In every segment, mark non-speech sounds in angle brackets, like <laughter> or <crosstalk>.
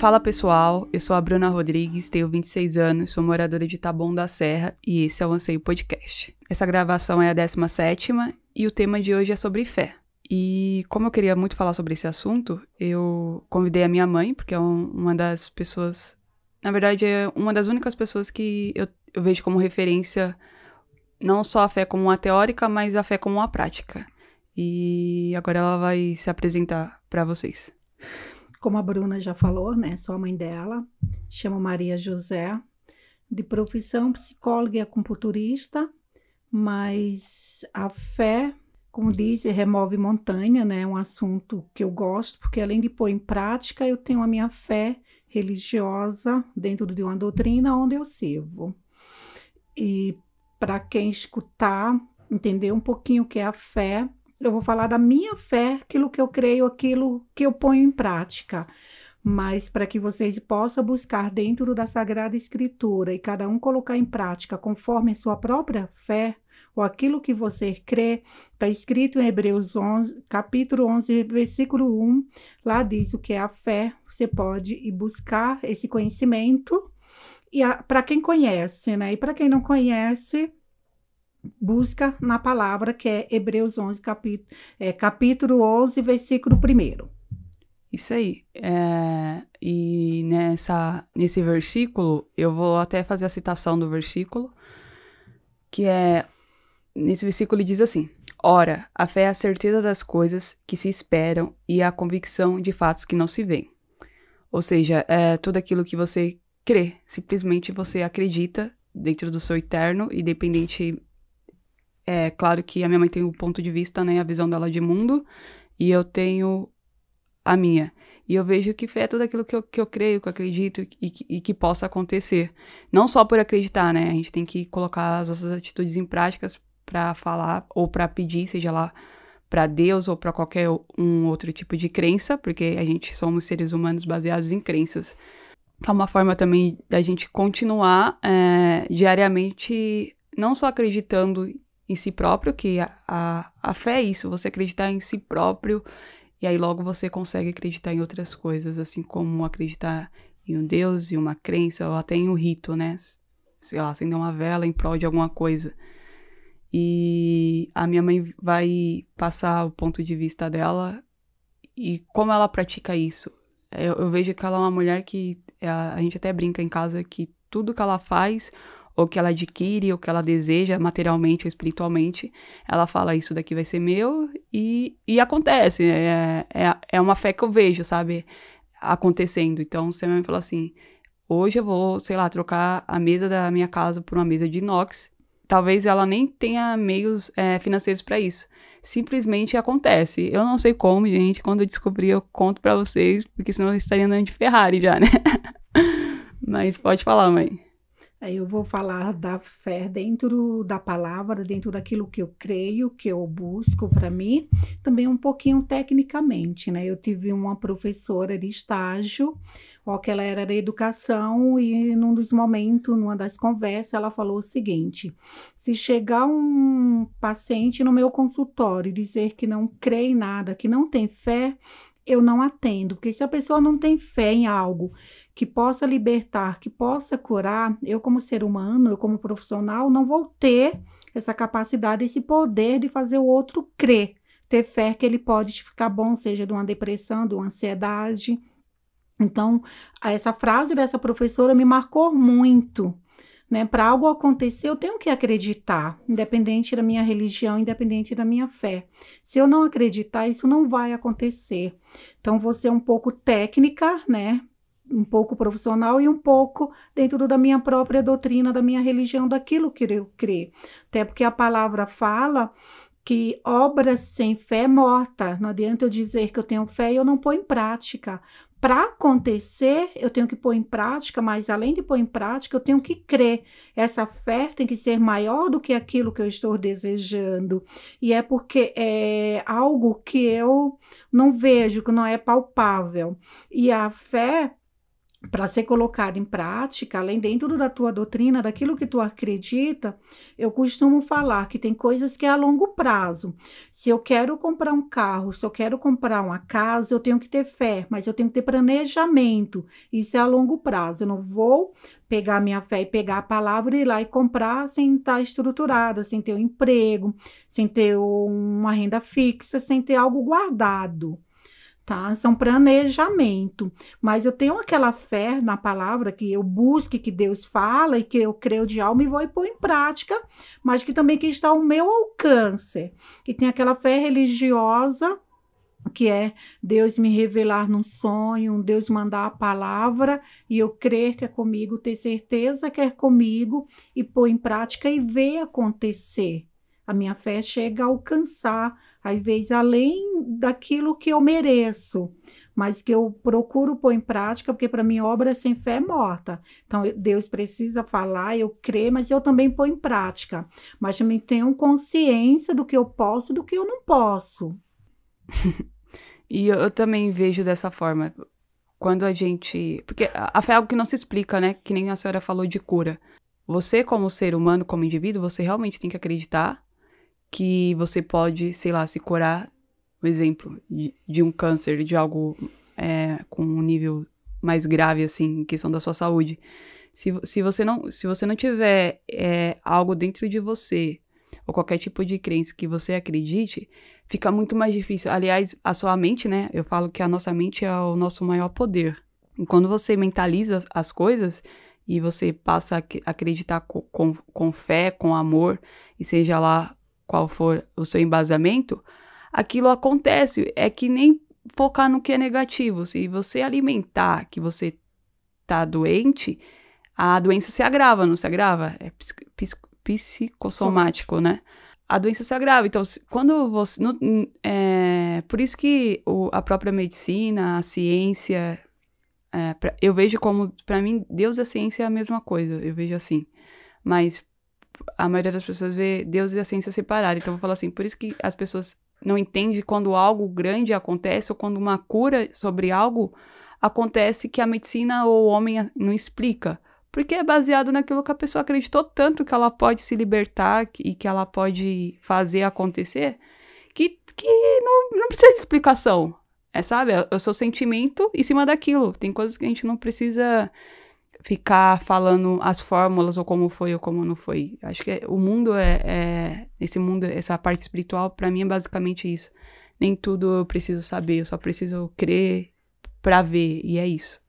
Fala pessoal, eu sou a Bruna Rodrigues, tenho 26 anos, sou moradora de Taboão da Serra e esse é o Anseio Podcast. Essa gravação é a 17 e o tema de hoje é sobre fé. E como eu queria muito falar sobre esse assunto, eu convidei a minha mãe, porque é um, uma das pessoas. Na verdade, é uma das únicas pessoas que eu, eu vejo como referência não só a fé como uma teórica, mas a fé como uma prática. E agora ela vai se apresentar para vocês. Como a Bruna já falou, né? Sou a mãe dela, chamo Maria José, de profissão psicóloga e acupunturista, mas a fé como diz, remove montanha, né? É um assunto que eu gosto, porque além de pôr em prática, eu tenho a minha fé religiosa dentro de uma doutrina onde eu sirvo. E para quem escutar, entender um pouquinho o que é a fé, eu vou falar da minha fé, aquilo que eu creio, aquilo que eu ponho em prática. Mas para que vocês possam buscar dentro da Sagrada Escritura e cada um colocar em prática conforme a sua própria fé, ou aquilo que você crê, está escrito em Hebreus 11, capítulo 11, versículo 1, lá diz o que é a fé, você pode ir buscar esse conhecimento, e para quem conhece, né, e para quem não conhece, busca na palavra que é Hebreus 11, capítulo, é, capítulo 11, versículo 1. Isso aí. É, e nessa, nesse versículo, eu vou até fazer a citação do versículo, que é Nesse versículo ele diz assim: Ora, a fé é a certeza das coisas que se esperam e a convicção de fatos que não se veem. Ou seja, é tudo aquilo que você crê, simplesmente você acredita dentro do seu eterno, independente. É claro que a minha mãe tem o um ponto de vista, né, a visão dela de mundo, e eu tenho a minha. E eu vejo que fé é tudo aquilo que eu, que eu creio, que eu acredito e, e que possa acontecer. Não só por acreditar, né? A gente tem que colocar as nossas atitudes em práticas para falar ou para pedir, seja lá para Deus ou para qualquer um outro tipo de crença, porque a gente somos seres humanos baseados em crenças. É uma forma também da gente continuar é, diariamente, não só acreditando em si próprio, que a, a, a fé é isso, você acreditar em si próprio, e aí logo você consegue acreditar em outras coisas, assim como acreditar em um Deus, em uma crença, ou até em um rito, né? Sei lá, acender uma vela em prol de alguma coisa. E a minha mãe vai passar o ponto de vista dela e como ela pratica isso. Eu, eu vejo que ela é uma mulher que a, é, a gente até brinca em casa que tudo que ela faz ou que ela adquire, ou que ela deseja materialmente ou espiritualmente, ela fala isso daqui vai ser meu e, e acontece. É, é, é uma fé que eu vejo, sabe? Acontecendo. Então, você me falou assim: hoje eu vou, sei lá, trocar a mesa da minha casa por uma mesa de inox talvez ela nem tenha meios é, financeiros para isso. Simplesmente acontece. Eu não sei como, gente. Quando eu descobri, eu conto para vocês, porque senão eu estaria andando de Ferrari já, né? <laughs> Mas pode falar, mãe. Eu vou falar da fé dentro da palavra, dentro daquilo que eu creio, que eu busco para mim, também um pouquinho tecnicamente, né? Eu tive uma professora de estágio, ó, que ela era da educação, e num dos momentos, numa das conversas, ela falou o seguinte: se chegar um paciente no meu consultório e dizer que não crê em nada, que não tem fé, eu não atendo, porque se a pessoa não tem fé em algo que possa libertar, que possa curar, eu como ser humano, eu como profissional, não vou ter essa capacidade, esse poder de fazer o outro crer, ter fé que ele pode ficar bom, seja de uma depressão, de uma ansiedade. Então, essa frase dessa professora me marcou muito. Né, para algo acontecer, eu tenho que acreditar, independente da minha religião, independente da minha fé. Se eu não acreditar, isso não vai acontecer. Então, vou ser um pouco técnica, né? Um pouco profissional e um pouco dentro da minha própria doutrina, da minha religião, daquilo que eu creio. Até porque a palavra fala que obra sem fé é morta. Não adianta eu dizer que eu tenho fé e eu não pôr em prática para acontecer, eu tenho que pôr em prática, mas além de pôr em prática, eu tenho que crer. Essa fé tem que ser maior do que aquilo que eu estou desejando. E é porque é algo que eu não vejo, que não é palpável. E a fé para ser colocado em prática, além dentro da tua doutrina, daquilo que tu acredita, eu costumo falar que tem coisas que é a longo prazo. Se eu quero comprar um carro, se eu quero comprar uma casa, eu tenho que ter fé, mas eu tenho que ter planejamento. Isso é a longo prazo. Eu não vou pegar minha fé e pegar a palavra e ir lá e comprar sem estar estruturada, sem ter um emprego, sem ter uma renda fixa, sem ter algo guardado tá? São planejamento. Mas eu tenho aquela fé na palavra que eu busque que Deus fala e que eu creio de alma e vou pôr em prática, mas que também que está ao meu alcance. Que tem aquela fé religiosa que é Deus me revelar num sonho, Deus mandar a palavra e eu crer que é comigo, ter certeza que é comigo e pôr em prática e ver acontecer. A minha fé chega a alcançar às vezes além daquilo que eu mereço, mas que eu procuro pôr em prática, porque para mim obra sem fé é morta. Então Deus precisa falar, eu creio, mas eu também pôr em prática. Mas também tenho consciência do que eu posso e do que eu não posso. <laughs> e eu, eu também vejo dessa forma. Quando a gente. Porque a fé é algo que não se explica, né? Que nem a senhora falou de cura. Você, como ser humano, como indivíduo, você realmente tem que acreditar que você pode, sei lá, se curar, por exemplo, de, de um câncer, de algo é, com um nível mais grave, assim, em questão da sua saúde. Se, se, você, não, se você não tiver é, algo dentro de você, ou qualquer tipo de crença que você acredite, fica muito mais difícil. Aliás, a sua mente, né? Eu falo que a nossa mente é o nosso maior poder. E quando você mentaliza as coisas e você passa a acreditar com, com, com fé, com amor, e seja lá qual for o seu embasamento, aquilo acontece. É que nem focar no que é negativo. Se você alimentar que você tá doente, a doença se agrava, não se agrava? É psicossomático, né? A doença se agrava. Então, quando você. No, é, por isso que o, a própria medicina, a ciência. É, pra, eu vejo como. para mim, Deus e a ciência é a mesma coisa. Eu vejo assim. Mas a maioria das pessoas vê Deus e a ciência separada. Então, eu vou falar assim, por isso que as pessoas não entendem quando algo grande acontece ou quando uma cura sobre algo acontece que a medicina ou o homem não explica. Porque é baseado naquilo que a pessoa acreditou tanto que ela pode se libertar e que ela pode fazer acontecer, que, que não, não precisa de explicação. É, sabe? É o seu sentimento em cima daquilo. Tem coisas que a gente não precisa ficar falando as fórmulas ou como foi ou como não foi. Acho que o mundo é, é esse mundo, essa parte espiritual para mim é basicamente isso. Nem tudo eu preciso saber, eu só preciso crer para ver e é isso.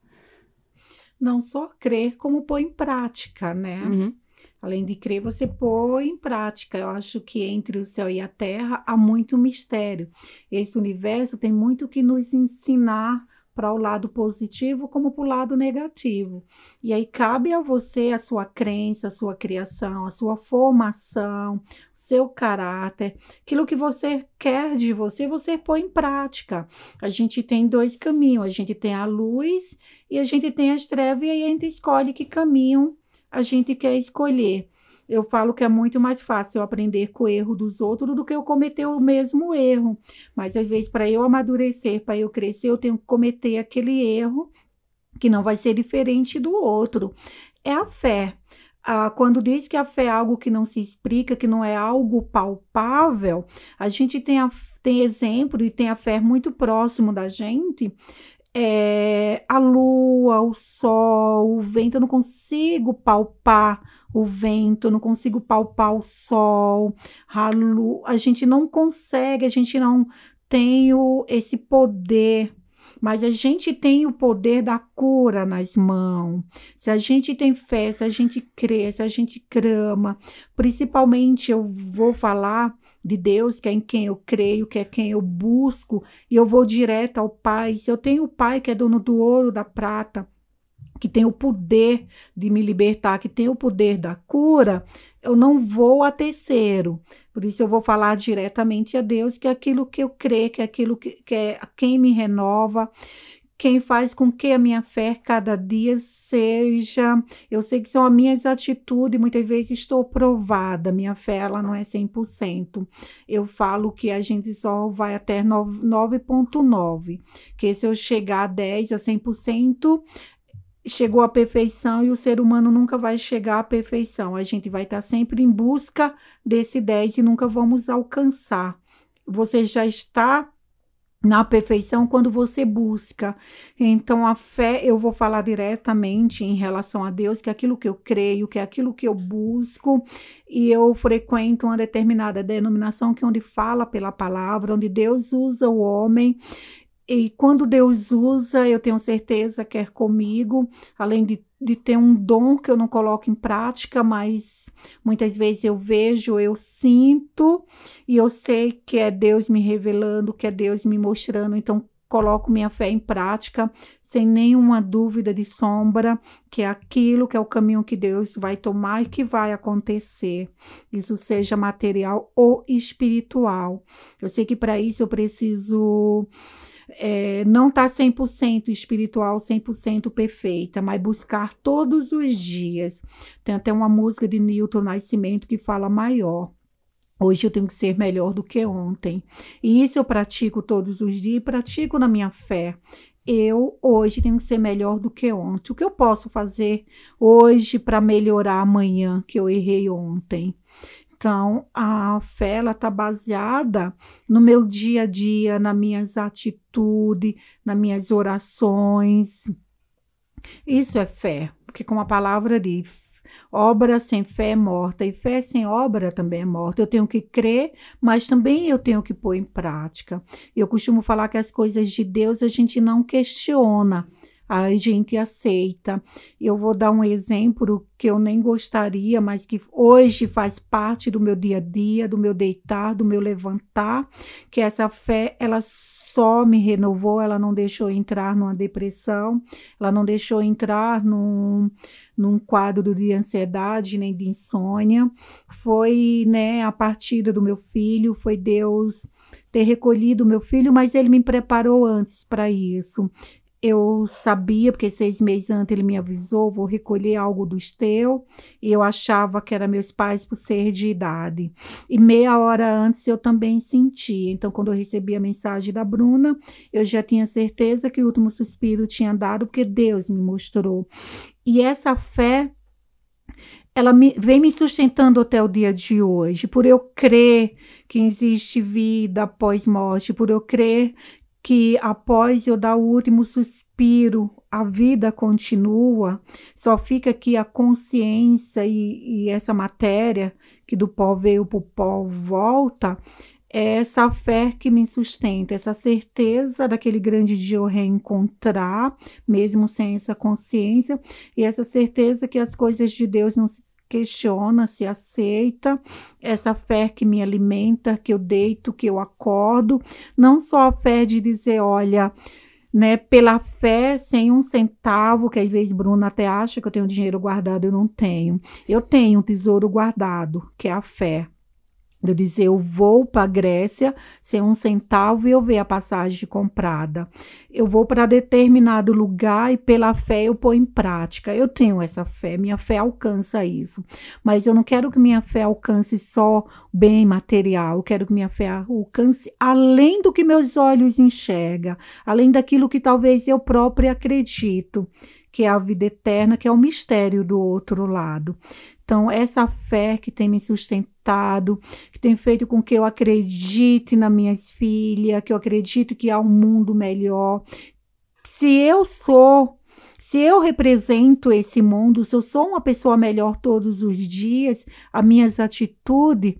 Não só crer, como pôr em prática, né? Uhum. Além de crer, você põe em prática. Eu acho que entre o céu e a terra há muito mistério. Esse universo tem muito que nos ensinar para o lado positivo como para o lado negativo. E aí cabe a você a sua crença, a sua criação, a sua formação, seu caráter, aquilo que você quer de você, você põe em prática. A gente tem dois caminhos, a gente tem a luz e a gente tem as trevas, e aí a gente escolhe que caminho a gente quer escolher eu falo que é muito mais fácil eu aprender com o erro dos outros do que eu cometer o mesmo erro. Mas às vezes, para eu amadurecer, para eu crescer, eu tenho que cometer aquele erro que não vai ser diferente do outro. É a fé. Ah, quando diz que a fé é algo que não se explica, que não é algo palpável, a gente tem, a, tem exemplo e tem a fé muito próximo da gente. É, a lua, o sol, o vento, eu não consigo palpar o vento, não consigo palpar o sol, a, lua, a gente não consegue, a gente não tem o, esse poder mas a gente tem o poder da cura nas mãos. Se a gente tem fé, se a gente crê, se a gente crama, principalmente eu vou falar de Deus, que é em quem eu creio, que é quem eu busco, e eu vou direto ao Pai. Se eu tenho o Pai que é dono do ouro, da prata, que tem o poder de me libertar, que tem o poder da cura, eu não vou a terceiro. Por isso eu vou falar diretamente a Deus, que é aquilo que eu creio, que é aquilo que, que é quem me renova, quem faz com que a minha fé cada dia seja. Eu sei que são as minhas atitudes, muitas vezes estou provada, minha fé ela não é 100%. Eu falo que a gente só vai até 9,9, que se eu chegar a 10, a 100%, chegou à perfeição e o ser humano nunca vai chegar à perfeição. A gente vai estar sempre em busca desse 10 e nunca vamos alcançar. Você já está na perfeição quando você busca. Então, a fé, eu vou falar diretamente em relação a Deus, que é aquilo que eu creio, que é aquilo que eu busco, e eu frequento uma determinada denominação que é onde fala pela palavra, onde Deus usa o homem e quando Deus usa, eu tenho certeza que é comigo, além de, de ter um dom que eu não coloco em prática, mas muitas vezes eu vejo, eu sinto, e eu sei que é Deus me revelando, que é Deus me mostrando, então coloco minha fé em prática sem nenhuma dúvida de sombra que é aquilo que é o caminho que Deus vai tomar e que vai acontecer. Isso seja material ou espiritual. Eu sei que para isso eu preciso é, não está 100% espiritual, 100% perfeita, mas buscar todos os dias. Tem até uma música de Newton Nascimento que fala maior. Hoje eu tenho que ser melhor do que ontem. E isso eu pratico todos os dias e pratico na minha fé. Eu hoje tenho que ser melhor do que ontem. O que eu posso fazer hoje para melhorar amanhã que eu errei ontem? Então, a fé ela está baseada no meu dia a dia, nas minhas atitudes, nas minhas orações. Isso é fé, porque como a palavra diz, obra sem fé é morta e fé sem obra também é morta. Eu tenho que crer, mas também eu tenho que pôr em prática. Eu costumo falar que as coisas de Deus a gente não questiona, a gente aceita. Eu vou dar um exemplo que eu nem gostaria, mas que hoje faz parte do meu dia a dia, do meu deitar, do meu levantar, que essa fé, ela só me renovou, ela não deixou entrar numa depressão, ela não deixou entrar num, num quadro de ansiedade nem de insônia. Foi, né, a partida do meu filho, foi Deus ter recolhido meu filho, mas ele me preparou antes para isso eu sabia, porque seis meses antes ele me avisou, vou recolher algo dos teus, e eu achava que era meus pais por ser de idade. E meia hora antes eu também sentia. Então, quando eu recebi a mensagem da Bruna, eu já tinha certeza que o último suspiro tinha dado, porque Deus me mostrou. E essa fé ela me, vem me sustentando até o dia de hoje, por eu crer que existe vida após morte, por eu crer que após eu dar o último suspiro, a vida continua, só fica aqui a consciência e, e essa matéria que do pó veio para o pó volta, é essa fé que me sustenta, essa certeza daquele grande dia eu reencontrar, mesmo sem essa consciência, e essa certeza que as coisas de Deus não se questiona, se aceita, essa fé que me alimenta, que eu deito, que eu acordo, não só a fé de dizer, olha, né, pela fé, sem um centavo, que às vezes Bruna até acha que eu tenho dinheiro guardado, eu não tenho. Eu tenho um tesouro guardado, que é a fé de dizer eu vou para a Grécia sem um centavo e eu ver a passagem comprada. Eu vou para determinado lugar e pela fé eu pôr em prática. Eu tenho essa fé, minha fé alcança isso. Mas eu não quero que minha fé alcance só bem material, eu quero que minha fé alcance além do que meus olhos enxergam, além daquilo que talvez eu próprio acredito que é a vida eterna, que é o mistério do outro lado. Então, essa fé que tem me sustentado, que tem feito com que eu acredite nas minhas filhas, que eu acredito que há um mundo melhor. Se eu sou se eu represento esse mundo, se eu sou uma pessoa melhor todos os dias, as minhas atitudes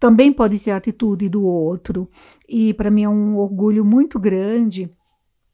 também podem ser a atitude do outro. E para mim é um orgulho muito grande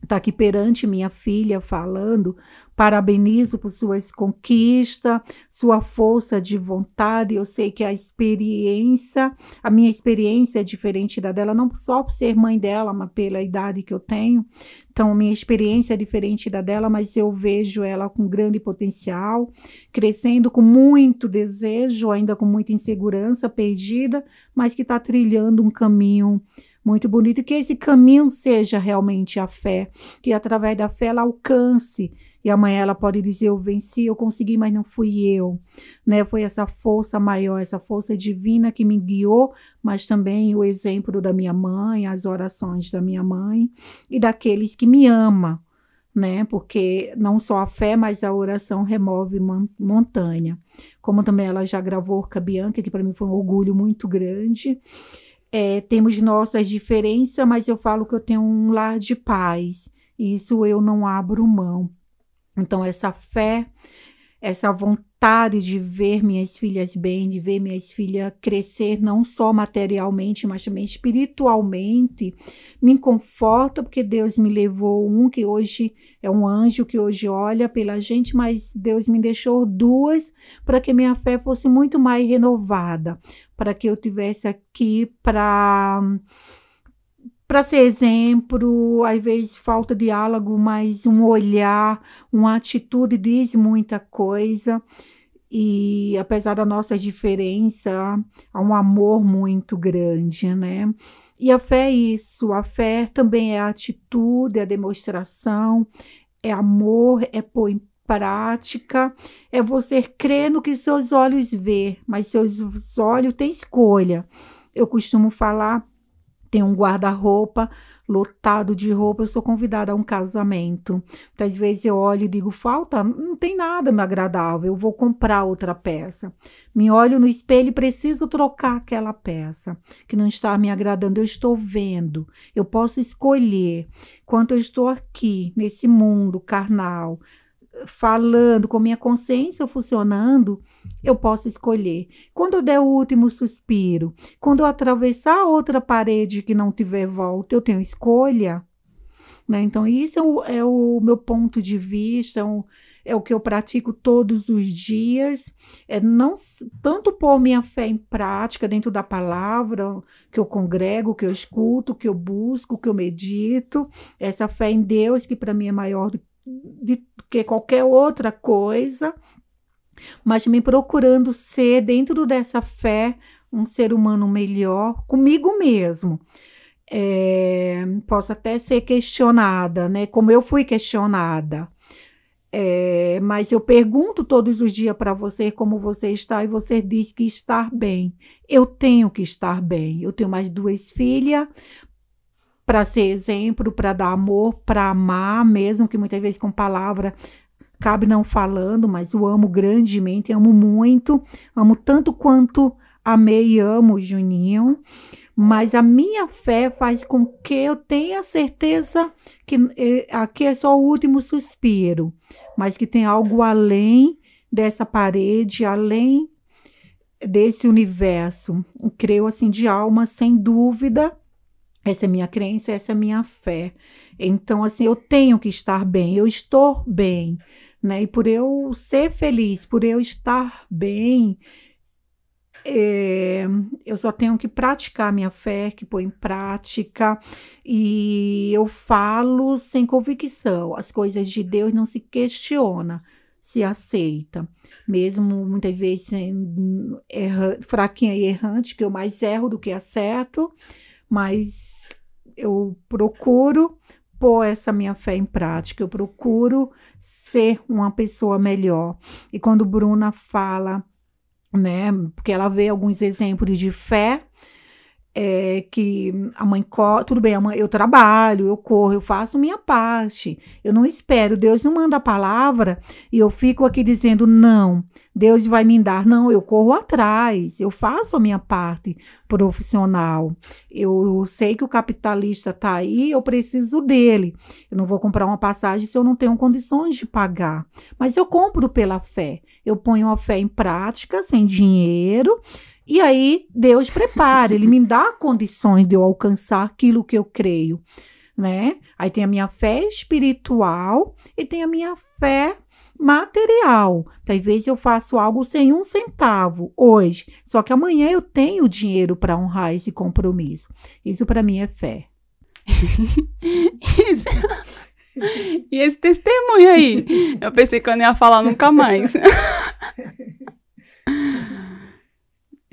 estar aqui perante minha filha falando Parabenizo por suas conquistas, sua força de vontade. Eu sei que a experiência, a minha experiência é diferente da dela, não só por ser mãe dela, mas pela idade que eu tenho. Então, minha experiência é diferente da dela, mas eu vejo ela com grande potencial, crescendo com muito desejo, ainda com muita insegurança, perdida, mas que está trilhando um caminho muito bonito. Que esse caminho seja realmente a fé, que através da fé ela alcance e amanhã ela pode dizer: Eu venci, eu consegui, mas não fui eu. Né? Foi essa força maior, essa força divina que me guiou, mas também o exemplo da minha mãe, as orações da minha mãe e daqueles que me amam. né? Porque não só a fé, mas a oração remove montanha. Como também ela já gravou Orca Bianca, que para mim foi um orgulho muito grande. É, temos nossas diferenças, mas eu falo que eu tenho um lar de paz. Isso eu não abro mão. Então, essa fé, essa vontade de ver minhas filhas bem, de ver minhas filhas crescer, não só materialmente, mas também espiritualmente, me conforta, porque Deus me levou um que hoje é um anjo que hoje olha pela gente, mas Deus me deixou duas para que minha fé fosse muito mais renovada, para que eu tivesse aqui para para ser exemplo, às vezes falta diálogo, mas um olhar, uma atitude diz muita coisa. E apesar da nossa diferença, há um amor muito grande, né? E a fé é isso, a fé também é a atitude, é a demonstração, é amor, é pôr em prática, é você crer no que seus olhos vê, mas seus olhos têm escolha. Eu costumo falar tem um guarda-roupa lotado de roupa, eu sou convidada a um casamento. Muitas vezes eu olho e digo, falta, não tem nada me agradável, eu vou comprar outra peça. Me olho no espelho e preciso trocar aquela peça que não está me agradando, eu estou vendo. Eu posso escolher. Quanto eu estou aqui, nesse mundo carnal, falando, com minha consciência funcionando, eu posso escolher. Quando eu der o último suspiro, quando eu atravessar outra parede que não tiver volta, eu tenho escolha. Né? Então, isso é o, é o meu ponto de vista, é o, é o que eu pratico todos os dias. É não tanto pôr minha fé em prática dentro da palavra que eu congrego, que eu escuto, que eu busco, que eu medito. Essa fé em Deus, que para mim é maior do de que qualquer outra coisa, mas me procurando ser, dentro dessa fé, um ser humano melhor comigo mesmo. É, posso até ser questionada, né? Como eu fui questionada. É, mas eu pergunto todos os dias para você como você está e você diz que estar bem. Eu tenho que estar bem. Eu tenho mais duas filhas, para ser exemplo, para dar amor, para amar, mesmo que muitas vezes com palavra cabe não falando, mas o amo grandemente, amo muito, amo tanto quanto amei e amo Juninho. Mas a minha fé faz com que eu tenha certeza que aqui é só o último suspiro, mas que tem algo além dessa parede, além desse universo. Eu creio assim de alma, sem dúvida, essa é minha crença, essa é minha fé. Então, assim, eu tenho que estar bem, eu estou bem, né? E por eu ser feliz, por eu estar bem, é, eu só tenho que praticar minha fé, que pôr em prática, e eu falo sem convicção. As coisas de Deus não se questiona, se aceita. Mesmo muitas vezes sendo erra, fraquinha e errante, que eu mais erro do que acerto, mas eu procuro pôr essa minha fé em prática, eu procuro ser uma pessoa melhor. E quando Bruna fala, né, porque ela vê alguns exemplos de fé, é, que a mãe, tudo bem, a mãe, eu trabalho, eu corro, eu faço minha parte. Eu não espero, Deus não manda a palavra e eu fico aqui dizendo não, Deus vai me dar. Não, eu corro atrás, eu faço a minha parte profissional. Eu sei que o capitalista está aí, eu preciso dele. Eu não vou comprar uma passagem se eu não tenho condições de pagar. Mas eu compro pela fé. Eu ponho a fé em prática, sem dinheiro e aí Deus prepara, ele me dá condições de eu alcançar aquilo que eu creio, né? Aí tem a minha fé espiritual e tem a minha fé material. Talvez eu faço algo sem um centavo hoje, só que amanhã eu tenho dinheiro para honrar esse compromisso. Isso para mim é fé. <laughs> Isso. E esse testemunho aí? Eu pensei que eu não ia falar nunca mais. <laughs>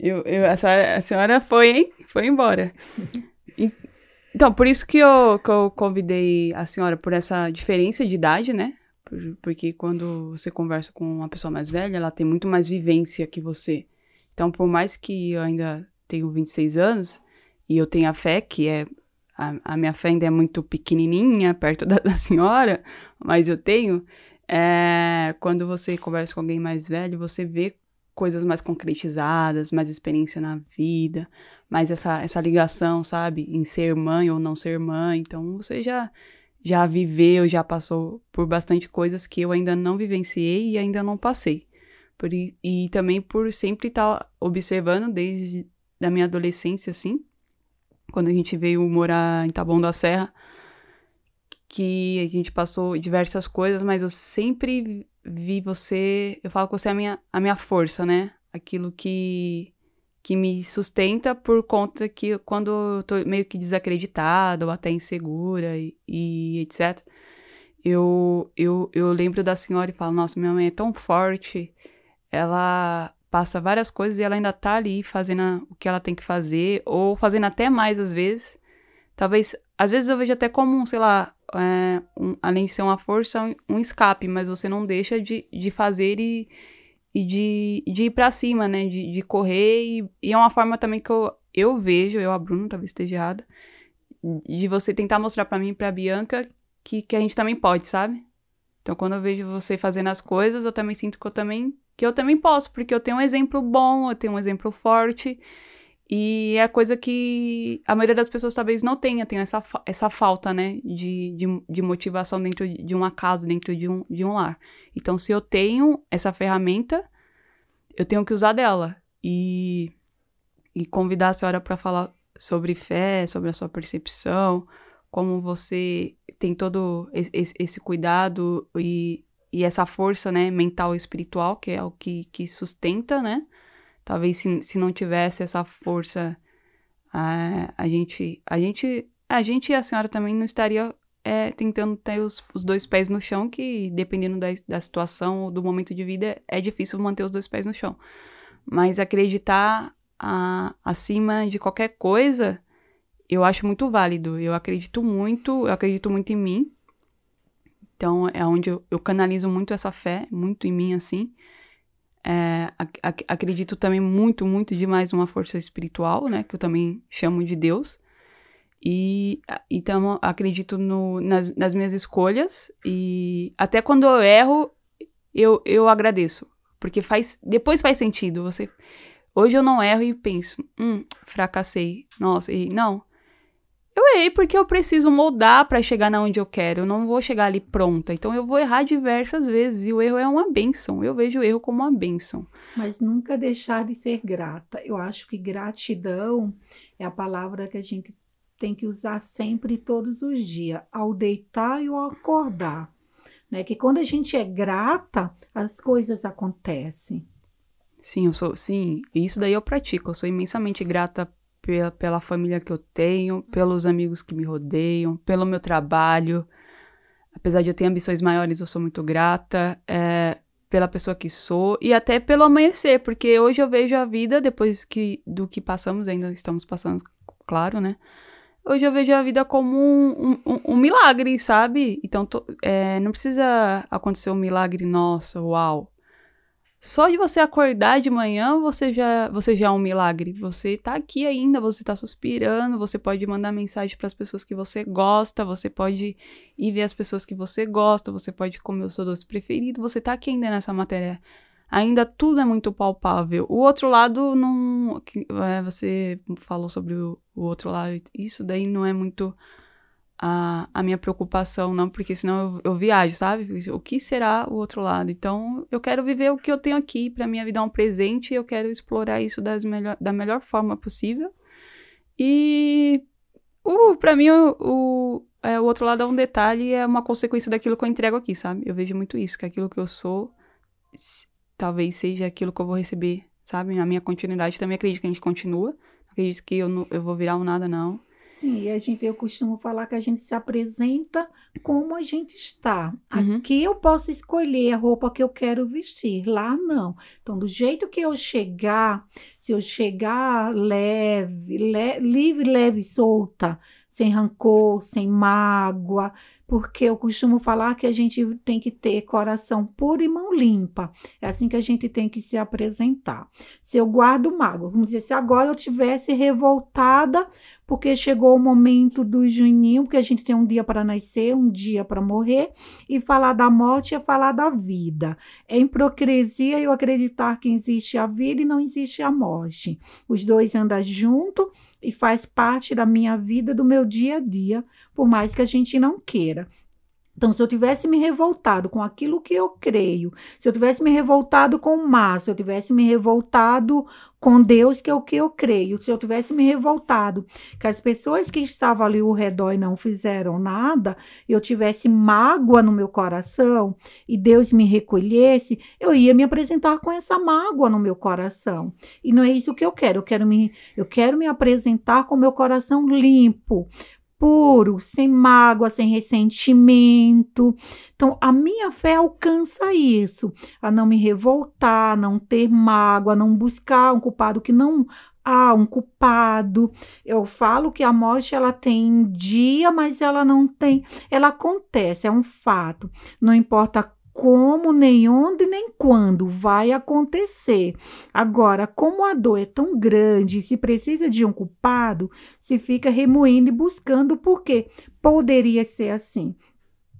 Eu, eu, a, senhora, a senhora foi, hein? Foi embora. então, por isso que eu, que eu convidei a senhora por essa diferença de idade, né? porque quando você conversa com uma pessoa mais velha, ela tem muito mais vivência que você. Então, por mais que eu ainda tenho 26 anos e eu tenha fé, que é a, a, minha fé ainda é muito pequenininha perto da, da senhora, mas eu tenho. É, quando você conversa com alguém mais velho, você vê coisas mais concretizadas, mais experiência na vida, mais essa, essa ligação, sabe, em ser mãe ou não ser mãe. Então você já já viveu, já passou por bastante coisas que eu ainda não vivenciei e ainda não passei. Por, e também por sempre estar tá observando desde da minha adolescência, assim, quando a gente veio morar em Taboão da Serra, que a gente passou diversas coisas, mas eu sempre vi você, eu falo que você é a minha, a minha força, né? Aquilo que que me sustenta por conta que quando eu tô meio que desacreditada ou até insegura e, e etc, eu, eu, eu lembro da senhora e falo, nossa, minha mãe é tão forte, ela passa várias coisas e ela ainda tá ali fazendo o que ela tem que fazer, ou fazendo até mais às vezes. Talvez, às vezes eu vejo até como, sei lá, é, um, além de ser uma força, um, escape, mas você não deixa de, de fazer e, e de, de ir para cima, né? De, de correr. E, e, é uma forma também que eu, eu vejo, eu, a Bruna, talvez esteja errada, de você tentar mostrar para mim e pra Bianca que, que a gente também pode, sabe? Então, quando eu vejo você fazendo as coisas, eu também sinto que eu também, que eu também posso, porque eu tenho um exemplo bom, eu tenho um exemplo forte. E é coisa que a maioria das pessoas talvez não tenha, tem essa, essa falta, né, de, de, de, motivação dentro de uma casa, dentro de um, de um lar. Então, se eu tenho essa ferramenta, eu tenho que usar dela. E, e convidar a senhora para falar sobre fé, sobre a sua percepção, como você tem todo esse, esse cuidado e, e essa força, né, mental e espiritual, que é o que, que sustenta, né, Talvez se, se não tivesse essa força, a, a gente, a gente, a gente e a senhora também não estaria é, tentando ter os, os, dois pés no chão, que dependendo da, da situação ou do momento de vida, é difícil manter os dois pés no chão. Mas acreditar a, acima de qualquer coisa, eu acho muito válido. Eu acredito muito, eu acredito muito em mim. Então é onde eu, eu canalizo muito essa fé, muito em mim assim. É, ac acredito também muito, muito demais numa força espiritual, né? Que eu também chamo de Deus. E então acredito no, nas, nas minhas escolhas. E até quando eu erro, eu, eu agradeço. Porque faz. Depois faz sentido. Você. Hoje eu não erro e penso, hum, fracassei. Nossa, e não. Eu errei porque eu preciso moldar para chegar na onde eu quero. Eu não vou chegar ali pronta. Então eu vou errar diversas vezes e o erro é uma benção. Eu vejo o erro como uma benção. Mas nunca deixar de ser grata. Eu acho que gratidão é a palavra que a gente tem que usar sempre todos os dias, ao deitar e ao acordar. Né? Que quando a gente é grata, as coisas acontecem. Sim, eu sou, sim, isso daí eu pratico. Eu sou imensamente grata pela, pela família que eu tenho, pelos amigos que me rodeiam, pelo meu trabalho. Apesar de eu ter ambições maiores, eu sou muito grata é, pela pessoa que sou e até pelo amanhecer, porque hoje eu vejo a vida, depois que, do que passamos, ainda estamos passando, claro, né? Hoje eu vejo a vida como um, um, um milagre, sabe? Então, tô, é, não precisa acontecer um milagre nosso, uau. Só de você acordar de manhã, você já, você já é um milagre. Você tá aqui ainda, você tá suspirando, você pode mandar mensagem para as pessoas que você gosta, você pode ir ver as pessoas que você gosta, você pode comer o seu doce preferido, você tá aqui ainda nessa matéria. Ainda tudo é muito palpável. O outro lado não. É, você falou sobre o, o outro lado, isso daí não é muito a, a minha preocupação, não, porque senão eu, eu viajo, sabe? O que será o outro lado? Então, eu quero viver o que eu tenho aqui, para minha vida é um presente, e eu quero explorar isso das melhor, da melhor forma possível. E uh, para mim, o, o, é, o outro lado é um detalhe, é uma consequência daquilo que eu entrego aqui, sabe? Eu vejo muito isso, que aquilo que eu sou talvez seja aquilo que eu vou receber, sabe? Na minha continuidade também acredito que a gente continua. Acredito que eu, não, eu vou virar um nada, não. Sim, e a gente, eu costumo falar que a gente se apresenta como a gente está. Uhum. Aqui eu posso escolher a roupa que eu quero vestir, lá não. Então, do jeito que eu chegar, se eu chegar leve, le livre, leve, solta, sem rancor, sem mágoa, porque eu costumo falar que a gente tem que ter coração puro e mão limpa. É assim que a gente tem que se apresentar. Se eu guardo mágoa, vamos dizer, se agora eu tivesse revoltada porque chegou o momento do juninho, porque a gente tem um dia para nascer, um dia para morrer, e falar da morte é falar da vida. É hipocrisia eu acreditar que existe a vida e não existe a morte. Os dois andam juntos e faz parte da minha vida, do meu dia a dia, por mais que a gente não queira. Então, se eu tivesse me revoltado com aquilo que eu creio, se eu tivesse me revoltado com o mar, se eu tivesse me revoltado com Deus, que é o que eu creio, se eu tivesse me revoltado que as pessoas que estavam ali ao redor e não fizeram nada, eu tivesse mágoa no meu coração e Deus me recolhesse, eu ia me apresentar com essa mágoa no meu coração. E não é isso que eu quero. Eu quero me, eu quero me apresentar com meu coração limpo, puro, sem mágoa, sem ressentimento. Então, a minha fé alcança isso, a não me revoltar, não ter mágoa, não buscar um culpado que não há um culpado. Eu falo que a morte ela tem dia, mas ela não tem, ela acontece, é um fato. Não importa como, nem onde, nem quando vai acontecer. Agora, como a dor é tão grande, se precisa de um culpado, se fica remoendo e buscando porque poderia ser assim.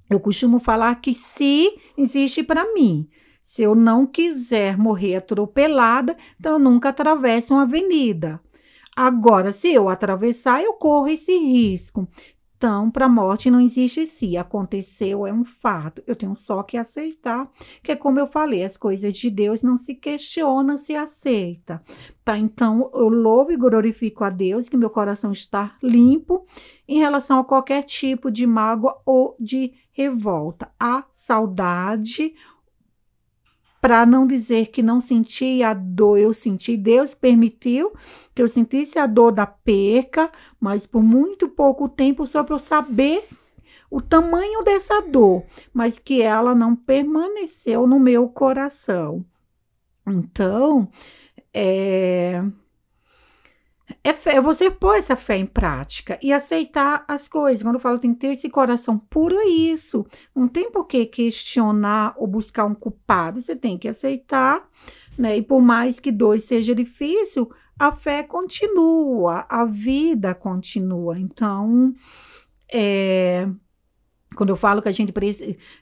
Eu costumo falar que se existe para mim, se eu não quiser morrer atropelada, então eu nunca atravesso uma avenida. Agora, se eu atravessar, eu corro esse risco. Então, para a morte não existe se. Aconteceu, é um fato. Eu tenho só que aceitar, que é como eu falei, as coisas de Deus não se questionam, se aceita. Tá? Então, eu louvo e glorifico a Deus que meu coração está limpo em relação a qualquer tipo de mágoa ou de revolta. A saudade para não dizer que não senti a dor, eu senti. Deus permitiu que eu sentisse a dor da perca, mas por muito pouco tempo, só para eu saber o tamanho dessa dor, mas que ela não permaneceu no meu coração. Então, é, é fé, você pôr essa fé em prática e aceitar as coisas. Quando eu falo tem que ter esse coração puro, é isso. Não tem por que questionar ou buscar um culpado. Você tem que aceitar, né? E por mais que dois seja difícil, a fé continua, a vida continua. Então, é, quando eu falo que a gente,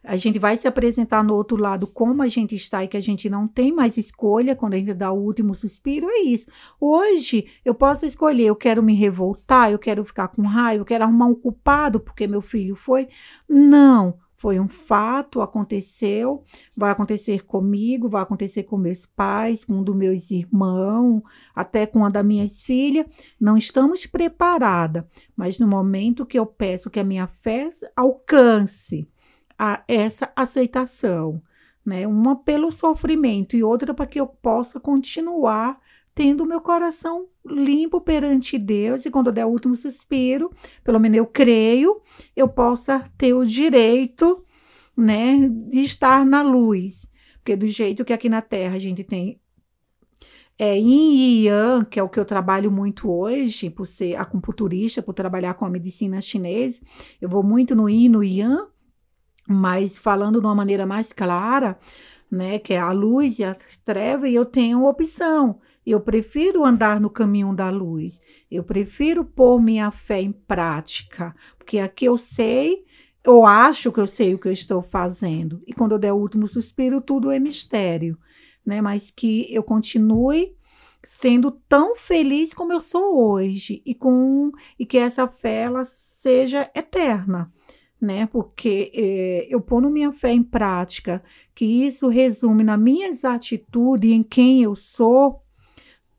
a gente vai se apresentar no outro lado como a gente está e que a gente não tem mais escolha quando a gente dá o último suspiro, é isso. Hoje eu posso escolher, eu quero me revoltar, eu quero ficar com raiva, eu quero arrumar um culpado porque meu filho foi. Não. Foi um fato, aconteceu, vai acontecer comigo, vai acontecer com meus pais, com um dos meus irmãos, até com uma das minhas filhas. Não estamos preparadas, mas no momento que eu peço que a minha fé alcance a essa aceitação, né? Uma pelo sofrimento e outra para que eu possa continuar tendo meu coração limpo perante Deus e quando eu der o último suspiro, pelo menos eu creio, eu possa ter o direito, né, de estar na luz. Porque do jeito que aqui na Terra a gente tem é, Yin e Yang, que é o que eu trabalho muito hoje, por ser acupunturista, por trabalhar com a medicina chinesa, eu vou muito no Yin e no Yang, mas falando de uma maneira mais clara, né, que é a luz e a treva, e eu tenho opção. Eu prefiro andar no caminho da luz. Eu prefiro pôr minha fé em prática, porque aqui eu sei, eu acho que eu sei o que eu estou fazendo. E quando eu der o último suspiro, tudo é mistério, né? Mas que eu continue sendo tão feliz como eu sou hoje e com e que essa fé ela seja eterna né? Porque é, eu pondo minha fé em prática, que isso resume na minhas atitudes, em quem eu sou,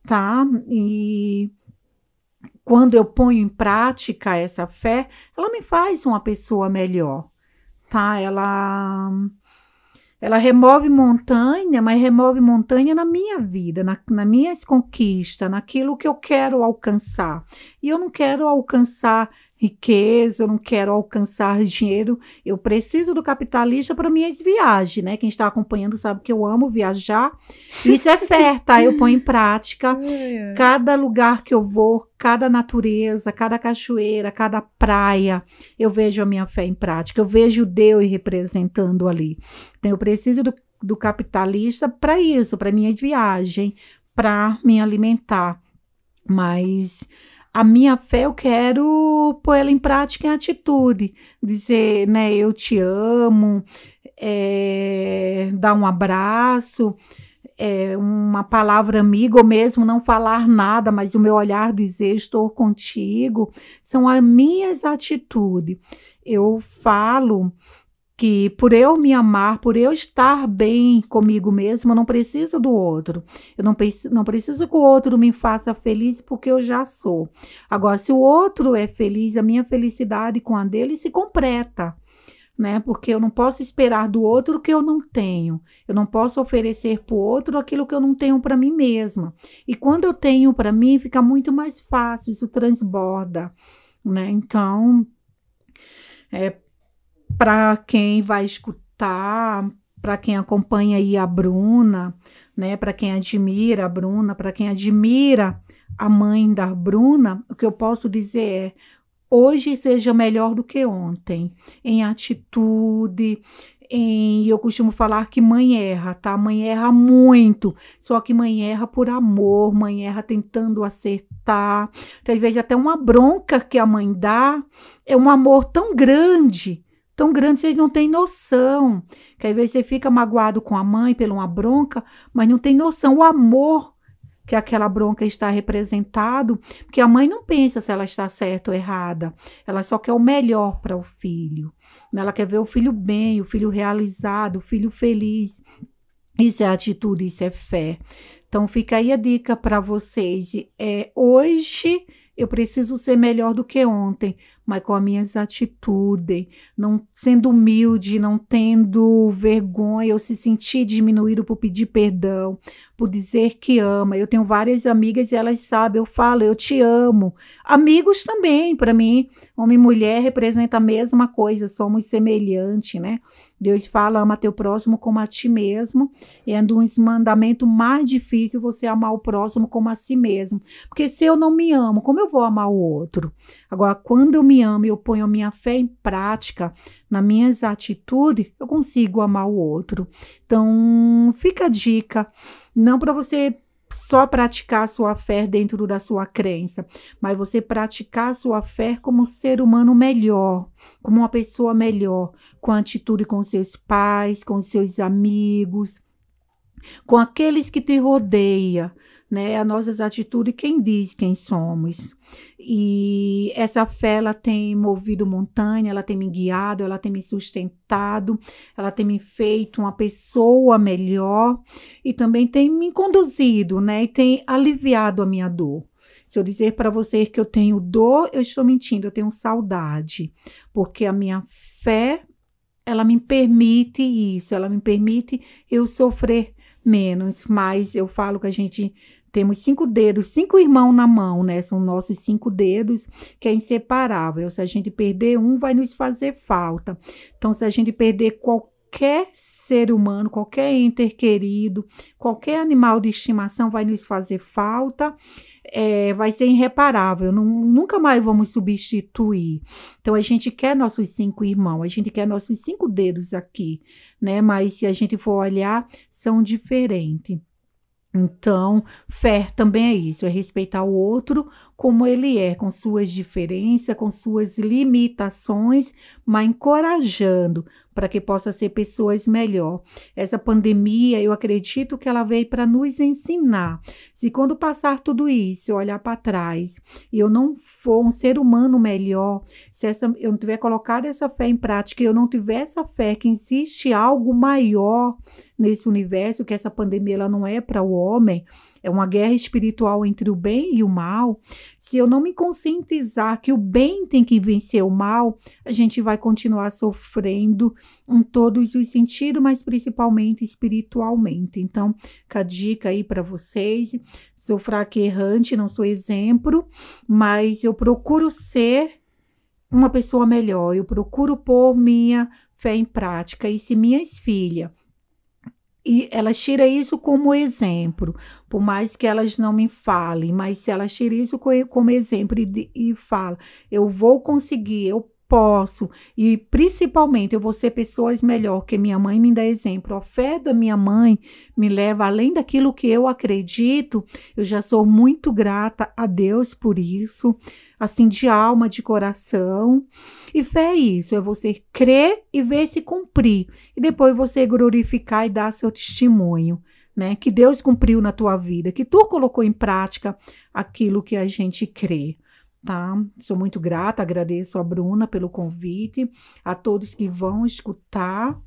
tá? E quando eu ponho em prática essa fé, ela me faz uma pessoa melhor, tá? Ela ela remove montanha, mas remove montanha na minha vida, na, na minhas conquistas, naquilo que eu quero alcançar. E eu não quero alcançar riqueza, eu não quero alcançar dinheiro. Eu preciso do capitalista para minhas viagens, né? Quem está acompanhando sabe que eu amo viajar. Isso é fé, tá? Eu ponho em prática. <laughs> Cada lugar que eu vou, cada natureza, cada cachoeira, cada praia, eu vejo a minha fé em prática. Eu vejo Deus representando ali. Então eu preciso do, do capitalista para isso, para minhas viagens, para me alimentar. Mas a minha fé eu quero pôr ela em prática em atitude, dizer, né, eu te amo, é, dar um abraço, é, uma palavra amiga, ou mesmo não falar nada, mas o meu olhar dizer estou contigo, são as minhas atitudes. Eu falo que por eu me amar, por eu estar bem comigo mesmo, eu não preciso do outro. Eu não, não preciso que o outro me faça feliz porque eu já sou. Agora, se o outro é feliz, a minha felicidade com a dele se completa. Né? Porque eu não posso esperar do outro o que eu não tenho. Eu não posso oferecer para o outro aquilo que eu não tenho para mim mesma. E quando eu tenho para mim, fica muito mais fácil, isso transborda, né? Então, é, para quem vai escutar, para quem acompanha aí a Bruna, né, para quem admira a Bruna, para quem admira a mãe da Bruna, o que eu posso dizer é: hoje seja melhor do que ontem, em atitude, em, eu costumo falar que mãe erra, tá? Mãe erra muito, só que mãe erra por amor, mãe erra tentando acertar. Vezes, até uma bronca que a mãe dá é um amor tão grande tão grande, vocês não têm noção. Que às vezes você fica magoado com a mãe pela uma bronca, mas não tem noção o amor que aquela bronca está representado, porque a mãe não pensa se ela está certa ou errada, ela só quer o melhor para o filho. Ela quer ver o filho bem, o filho realizado, o filho feliz. Isso é atitude, isso é fé. Então fica aí a dica para vocês. É, hoje eu preciso ser melhor do que ontem, mas com as minhas atitudes, não sendo humilde, não tendo vergonha, ou se sentir diminuído por pedir perdão, por dizer que ama. Eu tenho várias amigas e elas sabem, eu falo, eu te amo. Amigos também, para mim, homem e mulher representa a mesma coisa, somos semelhantes, né? Deus fala, ama teu próximo como a ti mesmo. E é um dos mandamentos mais difíceis você amar o próximo como a si mesmo. Porque se eu não me amo, como eu vou amar o outro? Agora, quando eu me amo e eu ponho a minha fé em prática, nas minhas atitudes, eu consigo amar o outro. Então, fica a dica, não para você só praticar a sua fé dentro da sua crença, mas você praticar a sua fé como um ser humano melhor, como uma pessoa melhor, com atitude com seus pais, com seus amigos, com aqueles que te rodeiam, né? As nossas atitudes, quem diz quem somos. E essa fé, ela tem movido montanha, ela tem me guiado, ela tem me sustentado, ela tem me feito uma pessoa melhor e também tem me conduzido, né? E tem aliviado a minha dor. Se eu dizer para você que eu tenho dor, eu estou mentindo, eu tenho saudade, porque a minha fé, ela me permite isso, ela me permite eu sofrer menos, mas eu falo que a gente temos cinco dedos, cinco irmãos na mão, né? São nossos cinco dedos, que é inseparável. Se a gente perder um, vai nos fazer falta. Então, se a gente perder qualquer ser humano, qualquer enter querido, qualquer animal de estimação, vai nos fazer falta. É, vai ser irreparável, não, nunca mais vamos substituir. Então a gente quer nossos cinco irmãos, a gente quer nossos cinco dedos aqui, né? Mas se a gente for olhar, são diferentes. Então, fé também é isso, é respeitar o outro como ele é, com suas diferenças, com suas limitações, mas encorajando para que possa ser pessoas melhor. Essa pandemia, eu acredito que ela veio para nos ensinar. Se quando passar tudo isso, eu olhar para trás e eu não for um ser humano melhor, se essa, eu não tiver colocado essa fé em prática, eu não tiver essa fé que existe algo maior nesse universo, que essa pandemia ela não é para o homem, é uma guerra espiritual entre o bem e o mal. Se eu não me conscientizar que o bem tem que vencer o mal, a gente vai continuar sofrendo em todos os sentidos, mas principalmente espiritualmente. Então, a dica aí para vocês. Sou fraca errante, não sou exemplo, mas eu procuro ser uma pessoa melhor, eu procuro pôr minha fé em prática. E se minhas filhas e elas tiram isso como exemplo, por mais que elas não me falem, mas se elas tiram isso como exemplo e, e falam, eu vou conseguir, eu posso. E principalmente eu vou ser pessoas melhor, que minha mãe me dá exemplo. A fé da minha mãe me leva além daquilo que eu acredito. Eu já sou muito grata a Deus por isso, assim de alma, de coração. E fé é isso, é você crer e ver se cumprir. E depois você glorificar e dar seu testemunho. Né, que Deus cumpriu na tua vida, que tu colocou em prática aquilo que a gente crê tá? Sou muito grata, agradeço a Bruna pelo convite, a todos que vão escutar,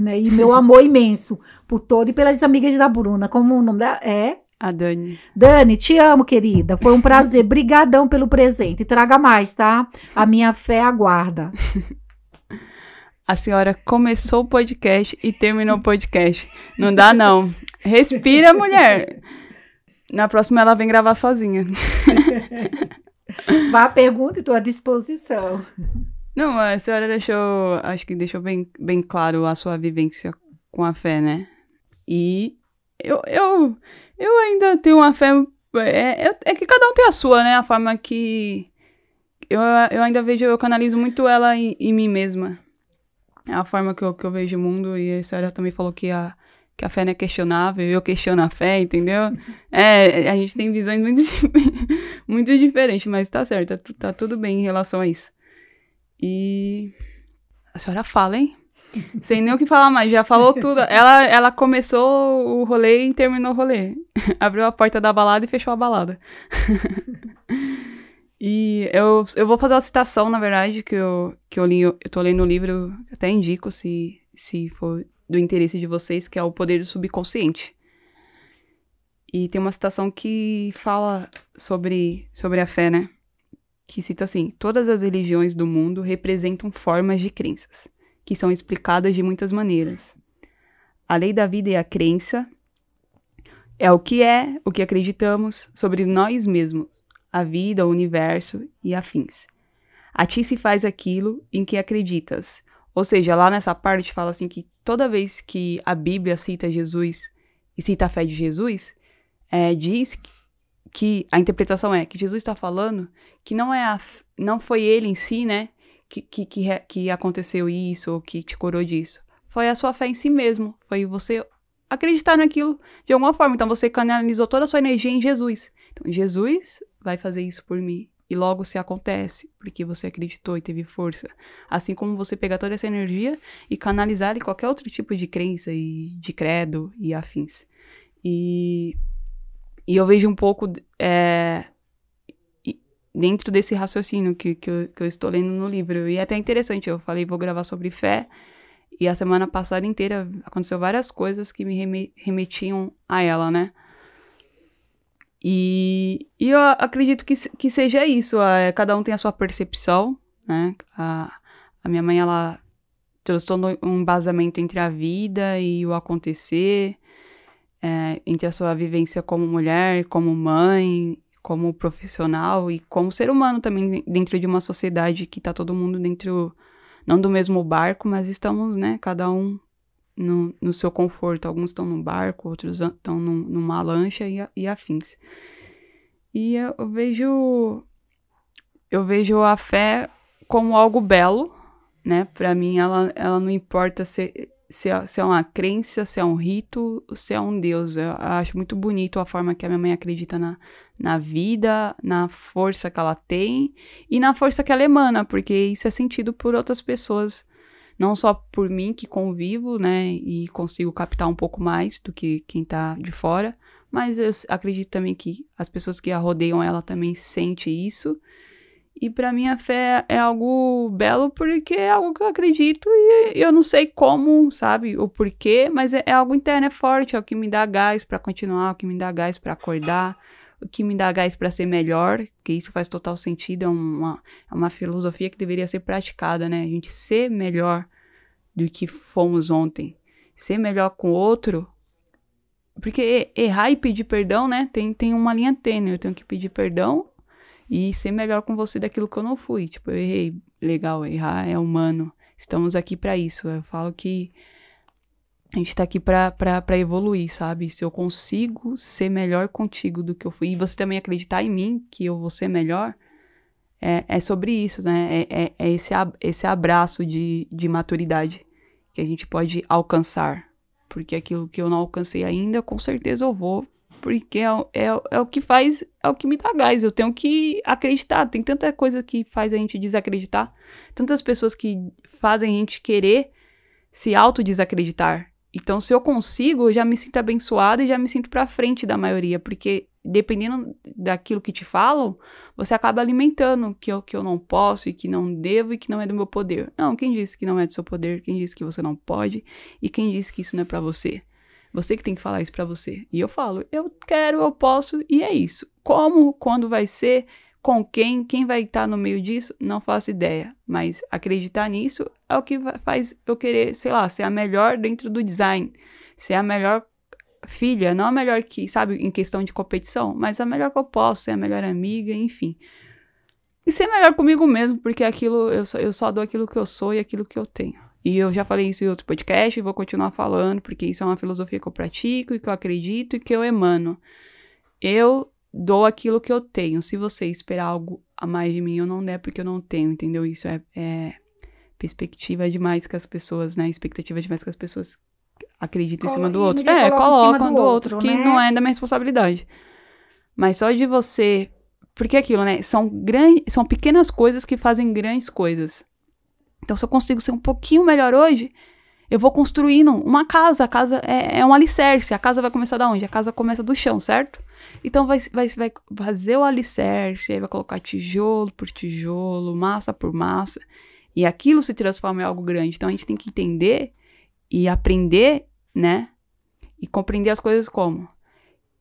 né? E meu <laughs> amor imenso por todo e pelas amigas da Bruna. Como o nome dela é? A Dani. Dani, te amo, querida. Foi um prazer. Brigadão pelo presente. Traga mais, tá? A minha fé aguarda. <laughs> A senhora começou o podcast e terminou o podcast. Não dá, não. Respira, mulher. <laughs> Na próxima ela vem gravar sozinha. Vá, pergunta, estou à disposição. Não, a senhora deixou, acho que deixou bem, bem claro a sua vivência com a fé, né? E eu, eu, eu ainda tenho uma fé. É, é, é que cada um tem a sua, né? A forma que. Eu, eu ainda vejo, eu canalizo muito ela em, em mim mesma. É a forma que eu, que eu vejo o mundo. E a senhora também falou que a, que a fé não é questionável, eu questiono a fé, entendeu? É, a gente tem visões muito, <laughs> muito diferentes, mas tá certo, tá, tá, tudo bem em relação a isso. E a senhora fala, hein? Sem nem o que falar mais, já falou tudo. Ela, ela começou o rolê e terminou o rolê. <laughs> Abriu a porta da balada e fechou a balada. <laughs> e eu, eu vou fazer uma citação, na verdade, que eu, que eu li, eu tô lendo o livro, até indico se, se for do interesse de vocês, que é o poder do subconsciente. E tem uma citação que fala sobre, sobre a fé, né? Que cita assim: Todas as religiões do mundo representam formas de crenças, que são explicadas de muitas maneiras. A lei da vida e a crença é o que é, o que acreditamos sobre nós mesmos, a vida, o universo e afins. A ti se faz aquilo em que acreditas. Ou seja, lá nessa parte fala assim que toda vez que a Bíblia cita Jesus e cita a fé de Jesus, é, diz que a interpretação é que Jesus está falando que não é a, não foi ele em si, né, que, que, que, que aconteceu isso ou que te curou disso. Foi a sua fé em si mesmo. Foi você acreditar naquilo de alguma forma. Então você canalizou toda a sua energia em Jesus. Então Jesus vai fazer isso por mim e logo se acontece, porque você acreditou e teve força. Assim como você pegar toda essa energia e canalizar em qualquer outro tipo de crença e de credo e afins. E, e eu vejo um pouco é, dentro desse raciocínio que, que eu, que, eu, estou lendo no livro. E é até interessante, eu falei, vou gravar sobre fé. E a semana passada inteira aconteceu várias coisas que me remetiam a ela, né? E, e eu acredito que, que seja isso. É, cada um tem a sua percepção, né? A, a minha mãe, ela transtornou um embasamento entre a vida e o acontecer, é, entre a sua vivência como mulher, como mãe, como profissional e como ser humano também dentro de uma sociedade que tá todo mundo dentro, não do mesmo barco, mas estamos, né, cada um no, no seu conforto. Alguns estão num barco, outros estão num, numa lancha e, e afins. E eu, vejo eu vejo a fé como algo belo, né? Para mim, ela, ela não importa se, se, é, se é uma crença, se é um rito, se é um Deus. Eu acho muito bonito a forma que a minha mãe acredita na, na vida, na força que ela tem e na força que ela emana, porque isso é sentido por outras pessoas não só por mim que convivo, né, e consigo captar um pouco mais do que quem tá de fora, mas eu acredito também que as pessoas que a rodeiam ela também sentem isso. E para mim a fé é algo belo porque é algo que eu acredito e eu não sei como, sabe, o porquê, mas é, é algo interno, é forte, é o que me dá gás para continuar, é o que me dá gás para acordar, o que me dá gás para ser melhor, que isso faz total sentido, é uma, é uma filosofia que deveria ser praticada, né? A gente ser melhor do que fomos ontem, ser melhor com o outro, porque errar e pedir perdão, né? Tem, tem uma linha tênue, eu tenho que pedir perdão e ser melhor com você daquilo que eu não fui. Tipo, eu errei, legal, errar é humano. Estamos aqui para isso. Eu falo que a gente tá aqui pra, pra, pra evoluir, sabe? Se eu consigo ser melhor contigo do que eu fui, e você também acreditar em mim, que eu vou ser melhor, é, é sobre isso, né? É, é, é esse, esse abraço de, de maturidade que a gente pode alcançar. Porque aquilo que eu não alcancei ainda, com certeza eu vou. Porque é, é, é o que faz, é o que me dá gás. Eu tenho que acreditar. Tem tanta coisa que faz a gente desacreditar. Tantas pessoas que fazem a gente querer se auto-desacreditar. Então, se eu consigo, eu já me sinto abençoada e já me sinto pra frente da maioria, porque dependendo daquilo que te falam, você acaba alimentando que eu, que eu não posso e que não devo e que não é do meu poder. Não, quem disse que não é do seu poder? Quem disse que você não pode? E quem disse que isso não é para você? Você que tem que falar isso para você. E eu falo, eu quero, eu posso e é isso. Como, quando vai ser, com quem, quem vai estar no meio disso, não faço ideia. Mas acreditar nisso é o que faz eu querer, sei lá, ser a melhor dentro do design. Ser a melhor filha, não a melhor que, sabe, em questão de competição, mas a melhor que eu posso, ser a melhor amiga, enfim. E ser melhor comigo mesmo, porque aquilo, eu só, eu só dou aquilo que eu sou e aquilo que eu tenho. E eu já falei isso em outro podcast e vou continuar falando, porque isso é uma filosofia que eu pratico e que eu acredito e que eu emano. Eu dou aquilo que eu tenho. Se você esperar algo a mais de mim, eu não der porque eu não tenho, entendeu? Isso é, é perspectiva demais que as pessoas, né? Expectativa demais que as pessoas acreditam em cima do outro. É, colocam do, do, outro, outro que né? não é da minha responsabilidade. Mas só de você. Porque é aquilo, né? São, grandes, são pequenas coisas que fazem grandes coisas. Então, se eu consigo ser um pouquinho melhor hoje, eu vou construindo uma casa. A casa é, é um alicerce. A casa vai começar da onde? A casa começa do chão, certo? Então vai, vai, vai fazer o alicerce, aí vai colocar tijolo por tijolo, massa por massa, e aquilo se transforma em algo grande. Então a gente tem que entender e aprender, né? E compreender as coisas como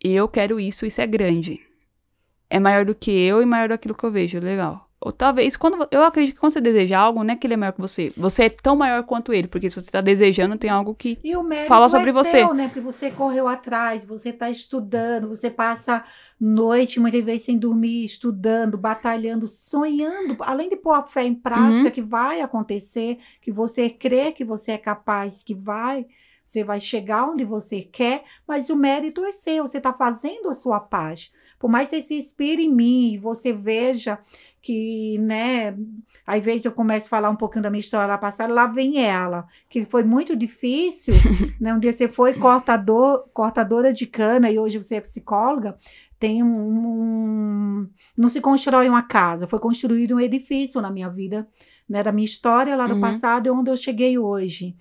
eu quero isso, isso é grande. É maior do que eu e maior do que eu vejo, legal. Ou talvez, quando eu acredito que quando você deseja algo, não é que ele é maior que você. Você é tão maior quanto ele, porque se você está desejando, tem algo que fala sobre é você. Seu, né? Porque você correu atrás, você está estudando, você passa noite, muitas vezes sem dormir, estudando, batalhando, sonhando, além de pôr a fé em prática, uhum. que vai acontecer, que você crê que você é capaz, que vai você vai chegar onde você quer, mas o mérito é seu, você está fazendo a sua parte. Por mais que você se inspire em mim, você veja que, né, às vezes eu começo a falar um pouquinho da minha história lá passada, lá vem ela, que foi muito difícil, <laughs> né, um dia você foi cortador, cortadora de cana e hoje você é psicóloga, tem um, um, não se constrói uma casa, foi construído um edifício na minha vida, né, da minha história lá no uhum. passado e onde eu cheguei hoje.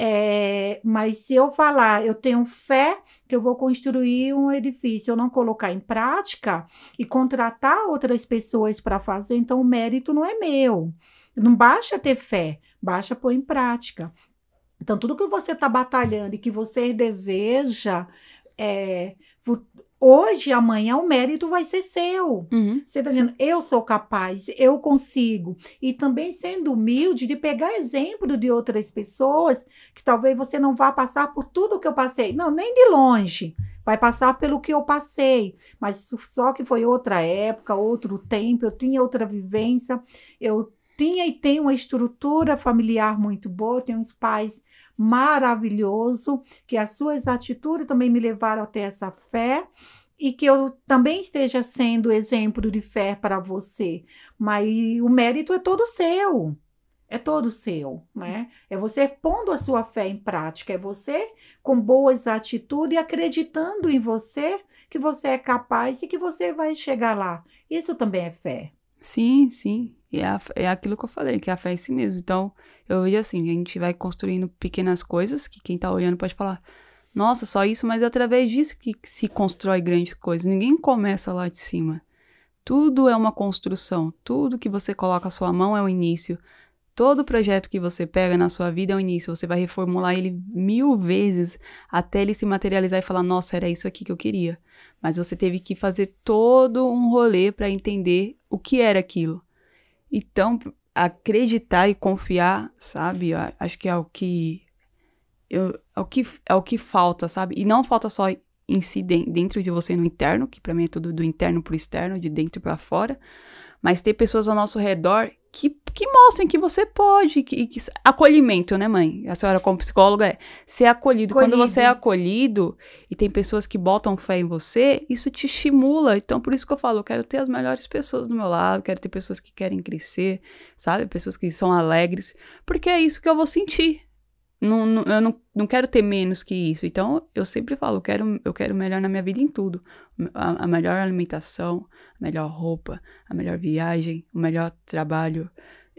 É, mas se eu falar, eu tenho fé que eu vou construir um edifício, eu não colocar em prática e contratar outras pessoas para fazer, então o mérito não é meu. Não basta ter fé, basta pôr em prática. Então, tudo que você está batalhando e que você deseja, é, hoje, amanhã, o mérito vai ser seu. Uhum. Você está dizendo, eu sou capaz, eu consigo. E também sendo humilde de pegar exemplo de outras pessoas que talvez você não vá passar por tudo que eu passei. Não, nem de longe. Vai passar pelo que eu passei. Mas só que foi outra época, outro tempo, eu tinha outra vivência, eu tinha e tenho uma estrutura familiar muito boa, tenho uns pais maravilhosos, que as suas atitudes também me levaram a ter essa fé e que eu também esteja sendo exemplo de fé para você. Mas o mérito é todo seu. É todo seu, né? É você pondo a sua fé em prática, é você com boas atitudes e acreditando em você que você é capaz e que você vai chegar lá. Isso também é fé. Sim, sim. E é, é aquilo que eu falei, que é a fé em si mesmo. Então, eu vejo assim, a gente vai construindo pequenas coisas que quem tá olhando pode falar, nossa, só isso, mas é através disso que se constrói grandes coisas. Ninguém começa lá de cima. Tudo é uma construção. Tudo que você coloca a sua mão é o início. Todo projeto que você pega na sua vida é o início. Você vai reformular ele mil vezes até ele se materializar e falar: Nossa, era isso aqui que eu queria. Mas você teve que fazer todo um rolê para entender o que era aquilo. Então, acreditar e confiar, sabe? Acho que é o que eu, é o que é o que falta, sabe? E não falta só em si, dentro de você, no interno, que para mim é tudo do interno pro externo, de dentro para fora, mas ter pessoas ao nosso redor que, que mostrem que você pode, que, que, acolhimento, né, mãe? A senhora como psicóloga é ser acolhido. acolhido. Quando você é acolhido e tem pessoas que botam fé em você, isso te estimula. Então, por isso que eu falo, eu quero ter as melhores pessoas do meu lado, quero ter pessoas que querem crescer, sabe? Pessoas que são alegres, porque é isso que eu vou sentir. Não, não, eu não, não quero ter menos que isso. Então, eu sempre falo, eu quero, eu quero melhor na minha vida em tudo. A, a melhor alimentação, a melhor roupa, a melhor viagem, o melhor trabalho.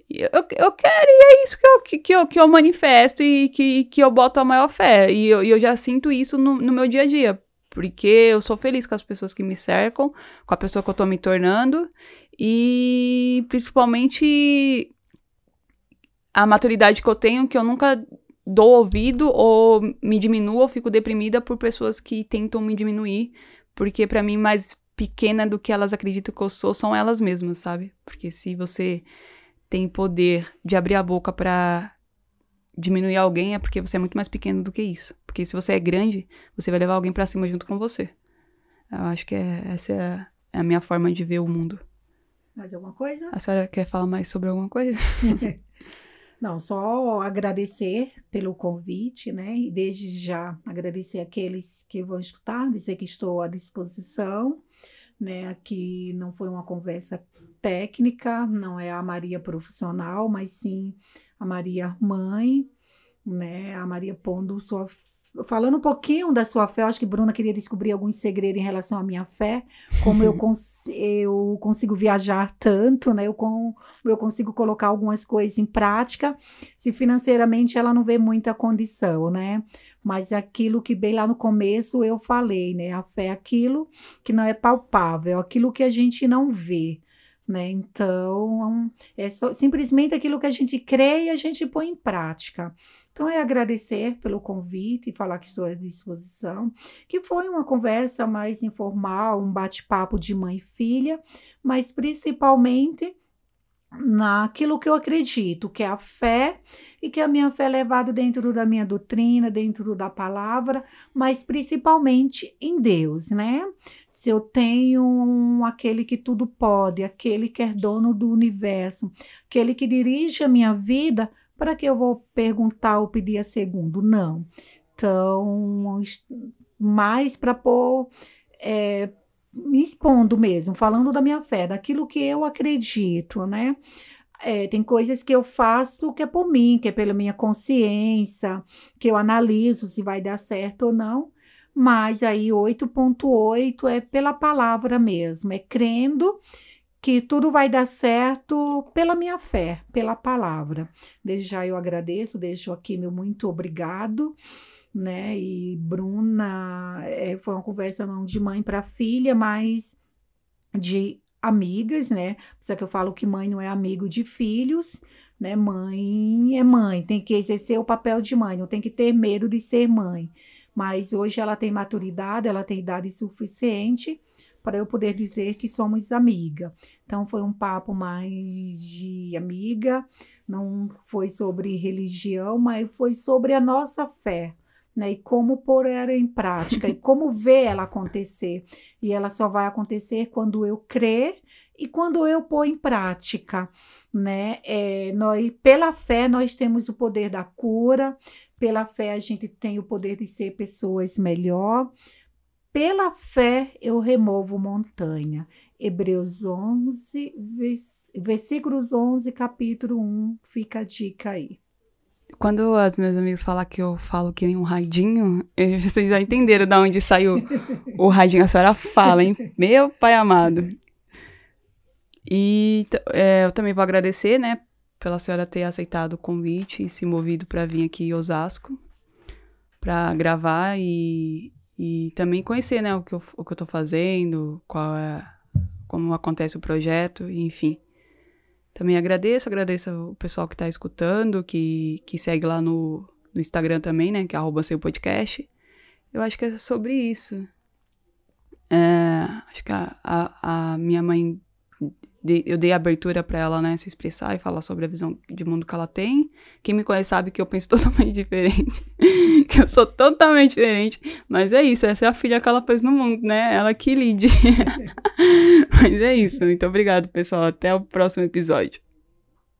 Eu, eu quero, e é isso que eu, que, que eu, que eu manifesto e que, que eu boto a maior fé. E eu, eu já sinto isso no, no meu dia a dia. Porque eu sou feliz com as pessoas que me cercam, com a pessoa que eu tô me tornando. E principalmente a maturidade que eu tenho, que eu nunca dou ouvido ou me diminuo ou fico deprimida por pessoas que tentam me diminuir, porque para mim mais pequena do que elas acreditam que eu sou são elas mesmas, sabe? Porque se você tem poder de abrir a boca para diminuir alguém é porque você é muito mais pequeno do que isso. Porque se você é grande, você vai levar alguém para cima junto com você. Eu acho que é, essa é, é a minha forma de ver o mundo. Mais alguma coisa? A senhora quer falar mais sobre alguma coisa? <laughs> Não, só agradecer pelo convite, né? E desde já agradecer aqueles que vão escutar, dizer que estou à disposição, né? Aqui não foi uma conversa técnica, não é a Maria profissional, mas sim a Maria mãe, né? A Maria pondo sua falando um pouquinho da sua fé, eu acho que Bruna queria descobrir algum segredo em relação à minha fé, como eu, cons eu consigo viajar tanto, né? Eu, com, eu consigo colocar algumas coisas em prática, se financeiramente ela não vê muita condição, né? Mas aquilo que bem lá no começo eu falei, né? A fé é aquilo que não é palpável, aquilo que a gente não vê. Né? Então, é só, simplesmente aquilo que a gente crê e a gente põe em prática. Então, é agradecer pelo convite e falar que estou à disposição, que foi uma conversa mais informal, um bate-papo de mãe e filha, mas principalmente naquilo que eu acredito, que é a fé, e que a minha fé é levada dentro da minha doutrina, dentro da palavra, mas principalmente em Deus, né? Se eu tenho um, aquele que tudo pode, aquele que é dono do universo, aquele que dirige a minha vida, para que eu vou perguntar ou pedir a segundo? Não. Então, mais para pôr. É, me expondo mesmo, falando da minha fé, daquilo que eu acredito, né? É, tem coisas que eu faço que é por mim, que é pela minha consciência, que eu analiso se vai dar certo ou não. Mas aí 8.8 é pela palavra mesmo, é crendo que tudo vai dar certo pela minha fé, pela palavra. Desde já eu agradeço, deixo aqui meu muito obrigado, né? E Bruna, é, foi uma conversa não de mãe para filha, mas de amigas, né? Só que eu falo que mãe não é amigo de filhos, né? Mãe é mãe, tem que exercer o papel de mãe, não tem que ter medo de ser mãe. Mas hoje ela tem maturidade, ela tem idade suficiente para eu poder dizer que somos amiga. Então foi um papo mais de amiga, não foi sobre religião, mas foi sobre a nossa fé. Né, e como pôr ela em prática e <laughs> como ver ela acontecer. E ela só vai acontecer quando eu crer e quando eu pôr em prática, né? É, nós, pela fé, nós temos o poder da cura, pela fé, a gente tem o poder de ser pessoas melhor, pela fé eu removo montanha. Hebreus 11, versículos 11, capítulo 1, fica a dica aí. Quando os meus amigos falam que eu falo que nem um radinho, vocês já entenderam de onde saiu o radinho. A senhora fala, hein? Meu pai amado. E é, eu também vou agradecer, né, pela senhora ter aceitado o convite e se movido para vir aqui em Osasco para gravar e, e também conhecer, né, o que eu, o que eu tô fazendo, qual é, como acontece o projeto, enfim. Também agradeço, agradeço o pessoal que está escutando, que, que segue lá no, no Instagram também, né, que é arroba seu podcast. Eu acho que é sobre isso. É, acho que a, a, a minha mãe eu dei abertura para ela, né, se expressar e falar sobre a visão de mundo que ela tem. Quem me conhece sabe que eu penso <laughs> totalmente diferente. que eu sou totalmente diferente. Mas é isso, essa é a filha que ela pôs no mundo, né? Ela que lide. <laughs> mas é isso. Muito obrigado, pessoal. Até o próximo episódio.